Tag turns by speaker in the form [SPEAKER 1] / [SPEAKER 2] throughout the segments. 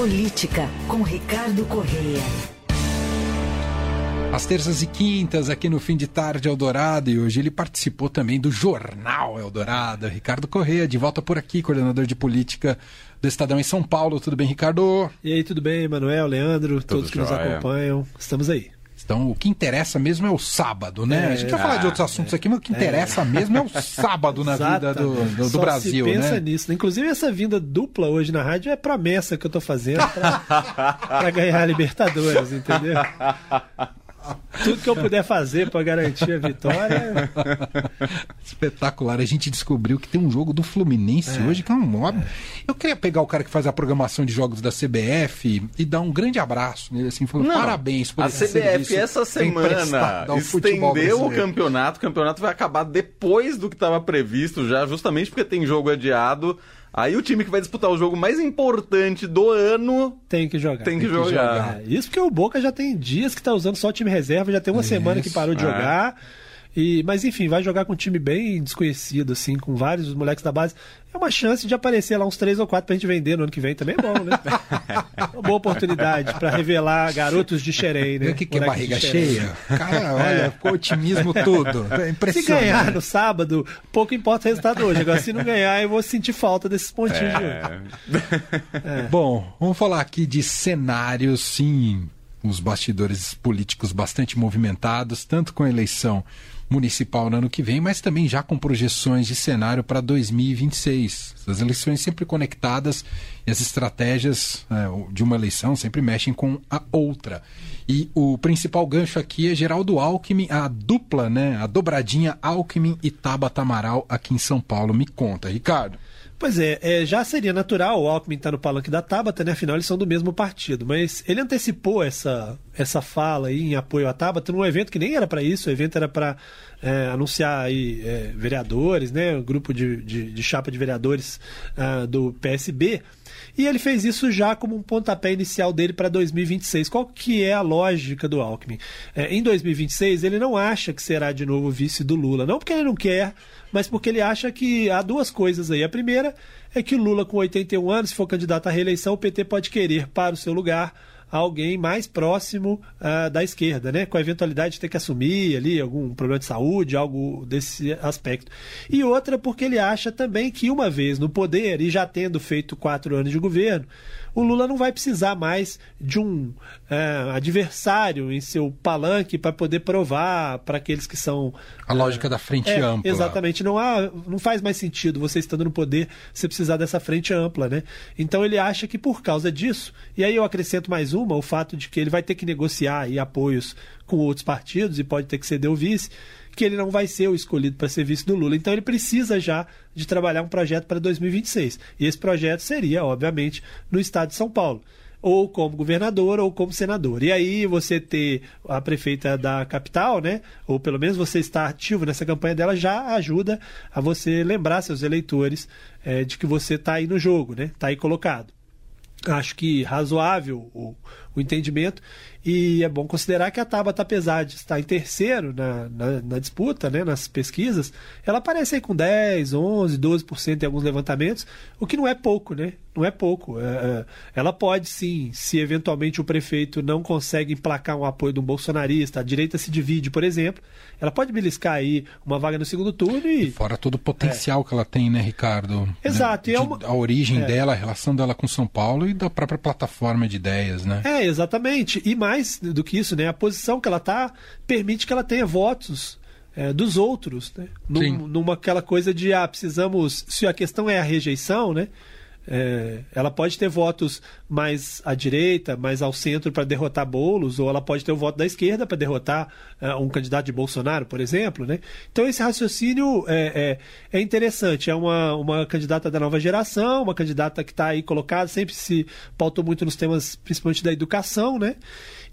[SPEAKER 1] Política, com Ricardo Correia.
[SPEAKER 2] Às terças e quintas, aqui no fim de tarde, Eldorado, e hoje ele participou também do Jornal Eldorado. Ricardo Correia, de volta por aqui, coordenador de política do Estadão em São Paulo. Tudo bem, Ricardo?
[SPEAKER 3] E aí, tudo bem, Manuel, Leandro,
[SPEAKER 4] tudo
[SPEAKER 3] todos que nos acompanham. Estamos aí.
[SPEAKER 2] Então, o que interessa mesmo é o sábado, né? É, a gente vai falar de outros assuntos aqui, mas o que interessa é. mesmo é o sábado na vida do, do, do Brasil,
[SPEAKER 3] se pensa
[SPEAKER 2] né?
[SPEAKER 3] nisso. Inclusive, essa vinda dupla hoje na rádio é promessa que eu tô fazendo para ganhar a Libertadores, entendeu? Tudo que eu puder fazer para garantir a vitória.
[SPEAKER 2] Espetacular. A gente descobriu que tem um jogo do Fluminense é. hoje que é um mob. É. Eu queria pegar o cara que faz a programação de jogos da CBF e dar um grande abraço nele, assim, falando Não, parabéns por
[SPEAKER 4] A CBF essa semana estendeu o campeonato. O campeonato vai acabar depois do que estava previsto já, justamente porque tem jogo adiado. Aí o time que vai disputar o jogo mais importante do ano
[SPEAKER 3] tem que jogar.
[SPEAKER 4] Tem que, tem que jogar. jogar.
[SPEAKER 3] É, isso porque o Boca já tem dias que está usando só o time reserva, já tem uma isso. semana que parou de é. jogar. E, mas enfim, vai jogar com um time bem desconhecido, assim, com vários moleques da base. É uma chance de aparecer lá uns três ou quatro pra gente vender no ano que vem também é bom, né? uma boa oportunidade para revelar garotos de Xerém, né?
[SPEAKER 2] O que, que é barriga cheia? Cara, olha, é. otimismo tudo. É impressionante.
[SPEAKER 3] Se ganhar no sábado, pouco importa o resultado hoje. Agora, se não ganhar, eu vou sentir falta desses pontinhos é.
[SPEAKER 2] é. Bom, vamos falar aqui de cenários, sim, os bastidores políticos bastante movimentados, tanto com a eleição municipal no ano que vem, mas também já com projeções de cenário para 2026. As eleições sempre conectadas e as estratégias é, de uma eleição sempre mexem com a outra. E o principal gancho aqui é Geraldo Alckmin, a dupla, né, a dobradinha Alckmin e Tabata Amaral aqui em São Paulo. Me conta, Ricardo.
[SPEAKER 3] Pois é, é, já seria natural o Alckmin estar tá no palanque da Tabata, né? Afinal, eles são do mesmo partido. Mas ele antecipou essa, essa fala aí em apoio à Tabata num evento que nem era para isso. O evento era para é, anunciar aí é, vereadores, né? Um grupo de, de, de chapa de vereadores uh, do PSB. E ele fez isso já como um pontapé inicial dele para 2026. Qual que é a lógica do Alckmin? É, em 2026, ele não acha que será de novo vice do Lula. Não porque ele não quer, mas porque ele acha que há duas coisas aí. A primeira é que o Lula, com 81 anos, se for candidato à reeleição, o PT pode querer para o seu lugar alguém mais próximo uh, da esquerda, né? Com a eventualidade de ter que assumir ali algum problema de saúde, algo desse aspecto. E outra porque ele acha também que uma vez no poder e já tendo feito quatro anos de governo, o Lula não vai precisar mais de um é, adversário em seu palanque para poder provar para aqueles que são.
[SPEAKER 2] A é, lógica da frente é, ampla.
[SPEAKER 3] Exatamente. Não, há, não faz mais sentido você estando no poder você precisar dessa frente ampla, né? Então ele acha que por causa disso, e aí eu acrescento mais uma, o fato de que ele vai ter que negociar apoios com outros partidos e pode ter que ceder o vice que ele não vai ser o escolhido para ser vice do Lula. Então ele precisa já de trabalhar um projeto para 2026. E esse projeto seria, obviamente, no estado de São Paulo ou como governador ou como senador. E aí você ter a prefeita da capital, né, ou pelo menos você estar ativo nessa campanha dela já ajuda a você lembrar seus eleitores é, de que você está aí no jogo, né, está aí colocado. Acho que razoável o, o entendimento. E é bom considerar que a Tabata, apesar de estar em terceiro na, na, na, disputa, né, nas pesquisas, ela aparece aí com 10, 11, 12% em alguns levantamentos, o que não é pouco, né? Não é pouco. É, é, ela pode sim, se eventualmente o prefeito não consegue emplacar um apoio de um bolsonarista, a direita se divide, por exemplo, ela pode beliscar aí uma vaga no segundo turno e. e
[SPEAKER 2] fora todo o potencial é. que ela tem, né, Ricardo?
[SPEAKER 3] Exato.
[SPEAKER 2] Né? De, é uma... A origem é. dela, a relação dela com São Paulo e da própria plataforma de ideias, né?
[SPEAKER 3] É, exatamente. E mais do que isso, né? A posição que ela está permite que ela tenha votos é, dos outros, né? Num, numa aquela coisa de ah, precisamos. Se a questão é a rejeição, né? É, ela pode ter votos mais à direita, mais ao centro para derrotar Bolos, ou ela pode ter o voto da esquerda para derrotar é, um candidato de Bolsonaro, por exemplo. Né? Então, esse raciocínio é, é, é interessante. É uma, uma candidata da nova geração, uma candidata que está aí colocada, sempre se pautou muito nos temas, principalmente da educação, né?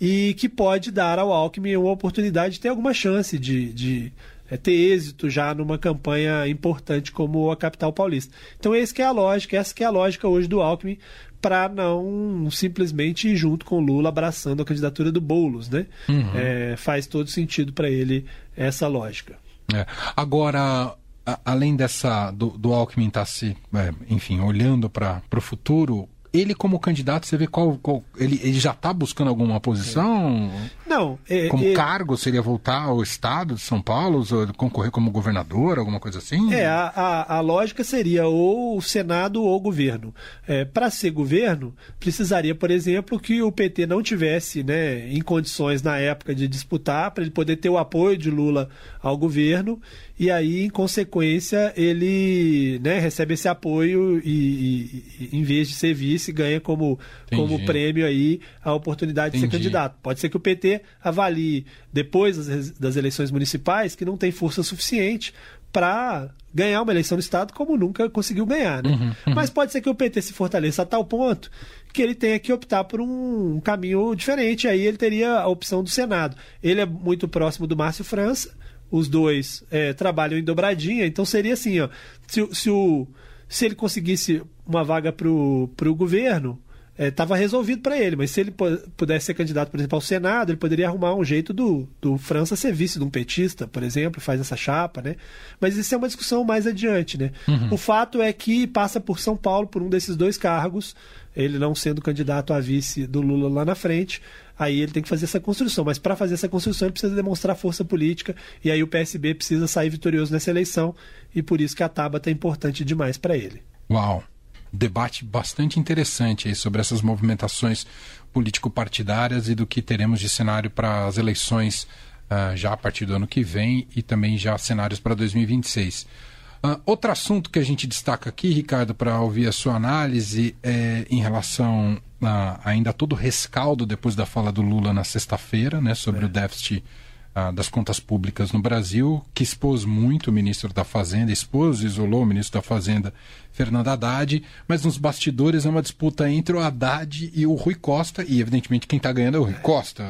[SPEAKER 3] e que pode dar ao Alckmin uma oportunidade de ter alguma chance de, de é, ter êxito já numa campanha importante como a capital paulista. Então essa que é a lógica, essa que é a lógica hoje do Alckmin para não simplesmente ir junto com o Lula abraçando a candidatura do Boulos, né? Uhum. É, faz todo sentido para ele essa lógica.
[SPEAKER 2] É. Agora, a, além dessa do, do Alckmin estar tá se, é, enfim, olhando para o futuro, ele como candidato, você vê qual. qual ele, ele já está buscando alguma posição?
[SPEAKER 3] Não.
[SPEAKER 2] É, como é... cargo seria voltar ao estado de São Paulo, concorrer como governador, alguma coisa assim?
[SPEAKER 3] É, a, a, a lógica seria ou o Senado ou o governo. É, Para ser governo, precisaria, por exemplo, que o PT não tivesse né, em condições na época de disputar, para ele poder ter o apoio de Lula ao governo e aí, em consequência, ele né, recebe esse apoio e, e, e, em vez de ser vice, ganha como, como prêmio aí a oportunidade Entendi. de ser candidato. Pode ser que o PT avalie, depois das, das eleições municipais, que não tem força suficiente para ganhar uma eleição no Estado como nunca conseguiu ganhar. Né? Uhum, uhum. Mas pode ser que o PT se fortaleça a tal ponto que ele tenha que optar por um caminho diferente. Aí ele teria a opção do Senado. Ele é muito próximo do Márcio França os dois é, trabalham em dobradinha, então seria assim, ó, se, se, o, se ele conseguisse uma vaga para o governo, estava é, resolvido para ele, mas se ele pudesse ser candidato, por exemplo, ao Senado, ele poderia arrumar um jeito do, do França ser vice de um petista, por exemplo, faz essa chapa, né? Mas isso é uma discussão mais adiante, né? Uhum. O fato é que passa por São Paulo por um desses dois cargos, ele não sendo candidato a vice do Lula lá na frente, aí ele tem que fazer essa construção. Mas para fazer essa construção, ele precisa demonstrar força política, e aí o PSB precisa sair vitorioso nessa eleição, e por isso que a Tabata é importante demais para ele.
[SPEAKER 2] Uau! Debate bastante interessante sobre essas movimentações político-partidárias e do que teremos de cenário para as eleições uh, já a partir do ano que vem e também já cenários para 2026. Uh, outro assunto que a gente destaca aqui, Ricardo, para ouvir a sua análise, é em relação a ainda todo o rescaldo depois da fala do Lula na sexta-feira, né, sobre é. o déficit das contas públicas no Brasil, que expôs muito o ministro da Fazenda, expôs e isolou o ministro da Fazenda, Fernando Haddad, mas nos bastidores é uma disputa entre o Haddad e o Rui Costa, e evidentemente quem está ganhando é o Rui Costa.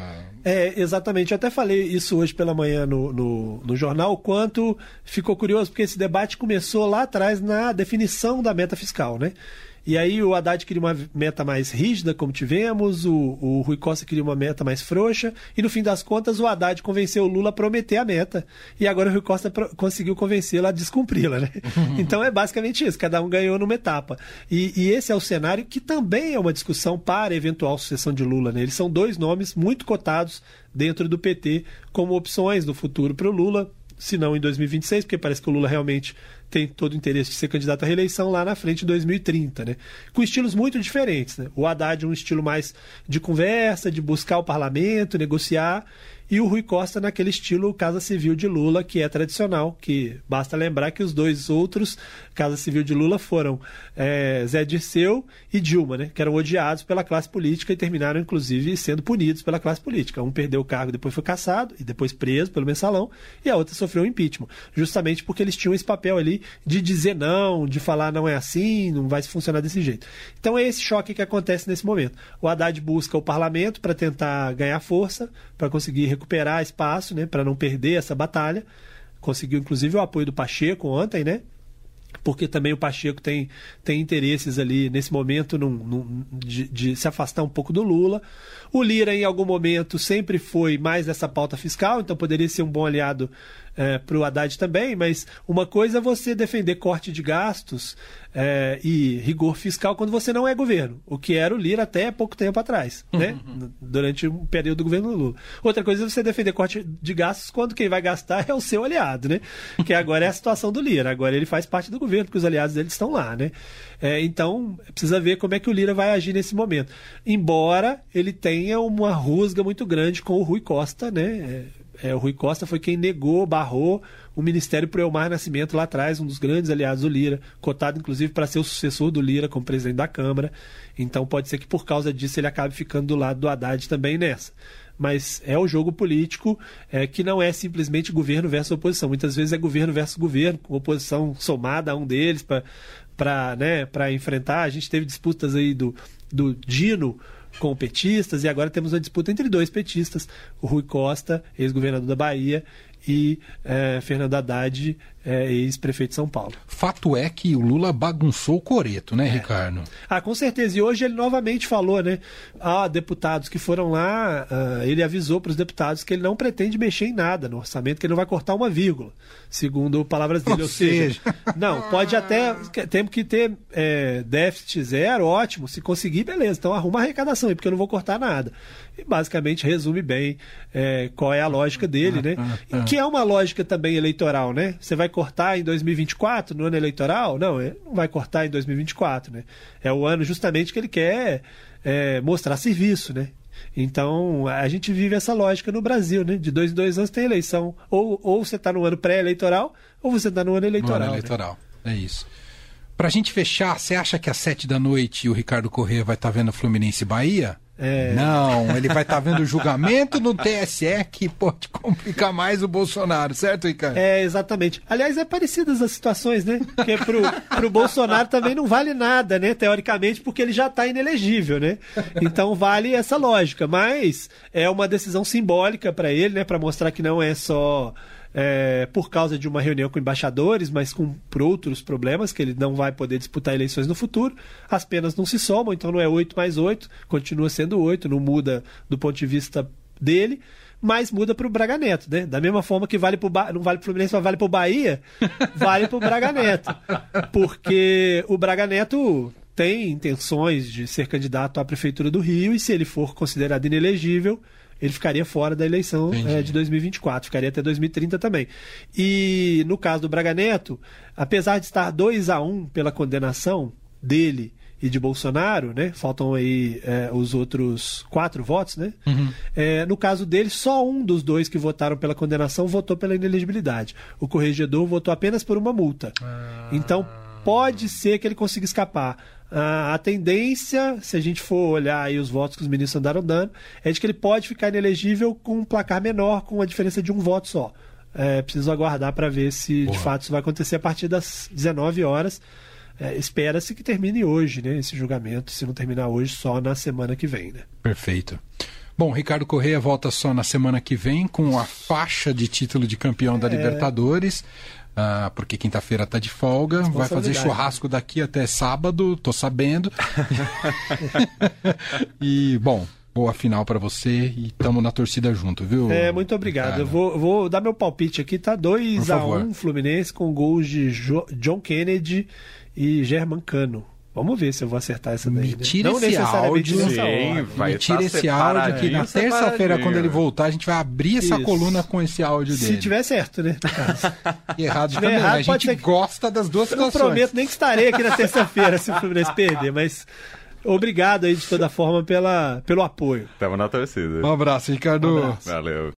[SPEAKER 3] É, exatamente. Eu até falei isso hoje pela manhã no, no, no jornal, o quanto ficou curioso, porque esse debate começou lá atrás na definição da meta fiscal, né? E aí o Haddad queria uma meta mais rígida, como tivemos, o, o Rui Costa queria uma meta mais frouxa, e no fim das contas o Haddad convenceu o Lula a prometer a meta, e agora o Rui Costa conseguiu convencê-lo a descumpri-la, né? então é basicamente isso, cada um ganhou numa etapa. E, e, esse é o cenário que também é uma discussão para a eventual sucessão de Lula, né? Eles são dois nomes muito cotados dentro do PT como opções no futuro para o Lula, se não em 2026, porque parece que o Lula realmente tem todo o interesse de ser candidato à reeleição lá na frente em 2030, né? Com estilos muito diferentes, né? O Haddad um estilo mais de conversa, de buscar o parlamento, negociar, e o Rui Costa naquele estilo Casa Civil de Lula, que é tradicional, que basta lembrar que os dois outros Casa Civil de Lula foram é, Zé Dirceu e Dilma, né, que eram odiados pela classe política e terminaram, inclusive, sendo punidos pela classe política. Um perdeu o cargo, depois foi caçado e depois preso pelo mensalão, e a outra sofreu um impeachment, justamente porque eles tinham esse papel ali de dizer não, de falar não é assim, não vai funcionar desse jeito. Então é esse choque que acontece nesse momento. O Haddad busca o parlamento para tentar ganhar força, para conseguir recuperar espaço, né, para não perder essa batalha. Conseguiu, inclusive, o apoio do Pacheco ontem, né? Porque também o Pacheco tem, tem interesses ali nesse momento num, num, de, de, se afastar um pouco do Lula. O Lira, em algum momento, sempre foi mais dessa pauta fiscal, então poderia ser um bom aliado é, para o Haddad também, mas uma coisa é você defender corte de gastos é, e rigor fiscal quando você não é governo, o que era o Lira até pouco tempo atrás, uhum. né? durante um período do governo Lula. Outra coisa é você defender corte de gastos quando quem vai gastar é o seu aliado, né? que agora é a situação do Lira, agora ele faz parte do governo, porque os aliados dele estão lá. Né? É, então, precisa ver como é que o Lira vai agir nesse momento. Embora ele tenha uma rusga muito grande com o Rui Costa, né? É, o Rui Costa foi quem negou, barrou o Ministério para o Elmar Nascimento lá atrás, um dos grandes aliados do Lira, cotado inclusive para ser o sucessor do Lira como presidente da Câmara. Então pode ser que por causa disso ele acabe ficando do lado do Haddad também nessa. Mas é o jogo político é, que não é simplesmente governo versus oposição. Muitas vezes é governo versus governo, com oposição somada a um deles para né, enfrentar. A gente teve disputas aí do, do Dino com petistas e agora temos uma disputa entre dois petistas, o Rui Costa, ex-governador da Bahia, e é, Fernando Haddad, é, ex-prefeito de São Paulo.
[SPEAKER 2] Fato é que o Lula bagunçou o coreto, né, é. Ricardo?
[SPEAKER 3] Ah, com certeza. E hoje ele novamente falou, né? Ah, deputados que foram lá, ah, ele avisou para os deputados que ele não pretende mexer em nada no orçamento, que ele não vai cortar uma vírgula, segundo palavras dele. Ou, Ou seja, não, pode até. Temos que ter é, déficit zero, ótimo. Se conseguir, beleza. Então arruma a arrecadação aí, porque eu não vou cortar nada. E basicamente resume bem é, qual é a lógica dele, né? Ah, ah. Que é uma lógica também eleitoral, né? Você vai cortar em 2024, no ano eleitoral? Não, ele não vai cortar em 2024, né? É o ano justamente que ele quer é, mostrar serviço, né? Então, a gente vive essa lógica no Brasil, né? De dois em dois anos tem eleição. Ou, ou você está no ano pré-eleitoral, ou você está no ano eleitoral. No ano
[SPEAKER 2] eleitoral, né? é isso. Pra gente fechar, você acha que às sete da noite o Ricardo Corrêa vai estar tá vendo Fluminense Bahia? É... Não, ele vai estar tá vendo o julgamento no TSE que pode complicar mais o Bolsonaro, certo, Ricardo?
[SPEAKER 3] É, exatamente. Aliás, é parecidas as situações, né? Porque pro, pro Bolsonaro também não vale nada, né? Teoricamente, porque ele já está inelegível, né? Então vale essa lógica. Mas é uma decisão simbólica para ele, né? Para mostrar que não é só é, por causa de uma reunião com embaixadores, mas com, por outros problemas, que ele não vai poder disputar eleições no futuro. As penas não se somam, então não é 8 mais 8, continua sendo 8, não muda do ponto de vista dele mas muda para o Braga Neto, né? Da mesma forma que vale pro ba... não vale para o Fluminense, mas vale para o Bahia, vale para o Braga Neto. Porque o Braga Neto tem intenções de ser candidato à Prefeitura do Rio e se ele for considerado inelegível, ele ficaria fora da eleição é, de 2024, ficaria até 2030 também. E no caso do Braga Neto, apesar de estar 2 a 1 pela condenação dele e de Bolsonaro, né? Faltam aí é, os outros quatro votos, né? Uhum. É, no caso dele, só um dos dois que votaram pela condenação votou pela inelegibilidade. O corregedor votou apenas por uma multa. Ah. Então pode ser que ele consiga escapar. A tendência, se a gente for olhar aí os votos que os ministros andaram dando, é de que ele pode ficar inelegível com um placar menor, com a diferença de um voto só. É, preciso aguardar para ver se de fato isso vai acontecer a partir das 19 horas. É, Espera-se que termine hoje, né? Esse julgamento, se não terminar hoje, só na semana que vem, né?
[SPEAKER 2] Perfeito. Bom, Ricardo Correia volta só na semana que vem com a faixa de título de campeão da é... Libertadores. Ah, porque quinta-feira está de folga, vai fazer churrasco daqui até sábado, tô sabendo. e, bom, boa final para você e tamo na torcida junto, viu?
[SPEAKER 3] É, muito obrigado. Cara. Eu vou, vou dar meu palpite aqui, tá 2 a 1 um, Fluminense com gols de jo John Kennedy e German Cano. Vamos ver se eu vou acertar essa daí.
[SPEAKER 2] Me né? tira né? esse áudio. Sim, vai Me tira tá esse áudio que na terça-feira, quando ele voltar, a gente vai abrir essa Isso. coluna com esse áudio dele.
[SPEAKER 3] Se tiver certo, né?
[SPEAKER 2] e errado também. Né? Errado, a gente gosta das duas
[SPEAKER 3] situações. Eu não prometo nem que estarei aqui na terça-feira se o Fluminense perder, mas obrigado aí de toda forma pela, pelo apoio.
[SPEAKER 4] Tamo na torcida.
[SPEAKER 2] Um abraço, Ricardo. Um abraço.
[SPEAKER 4] Valeu.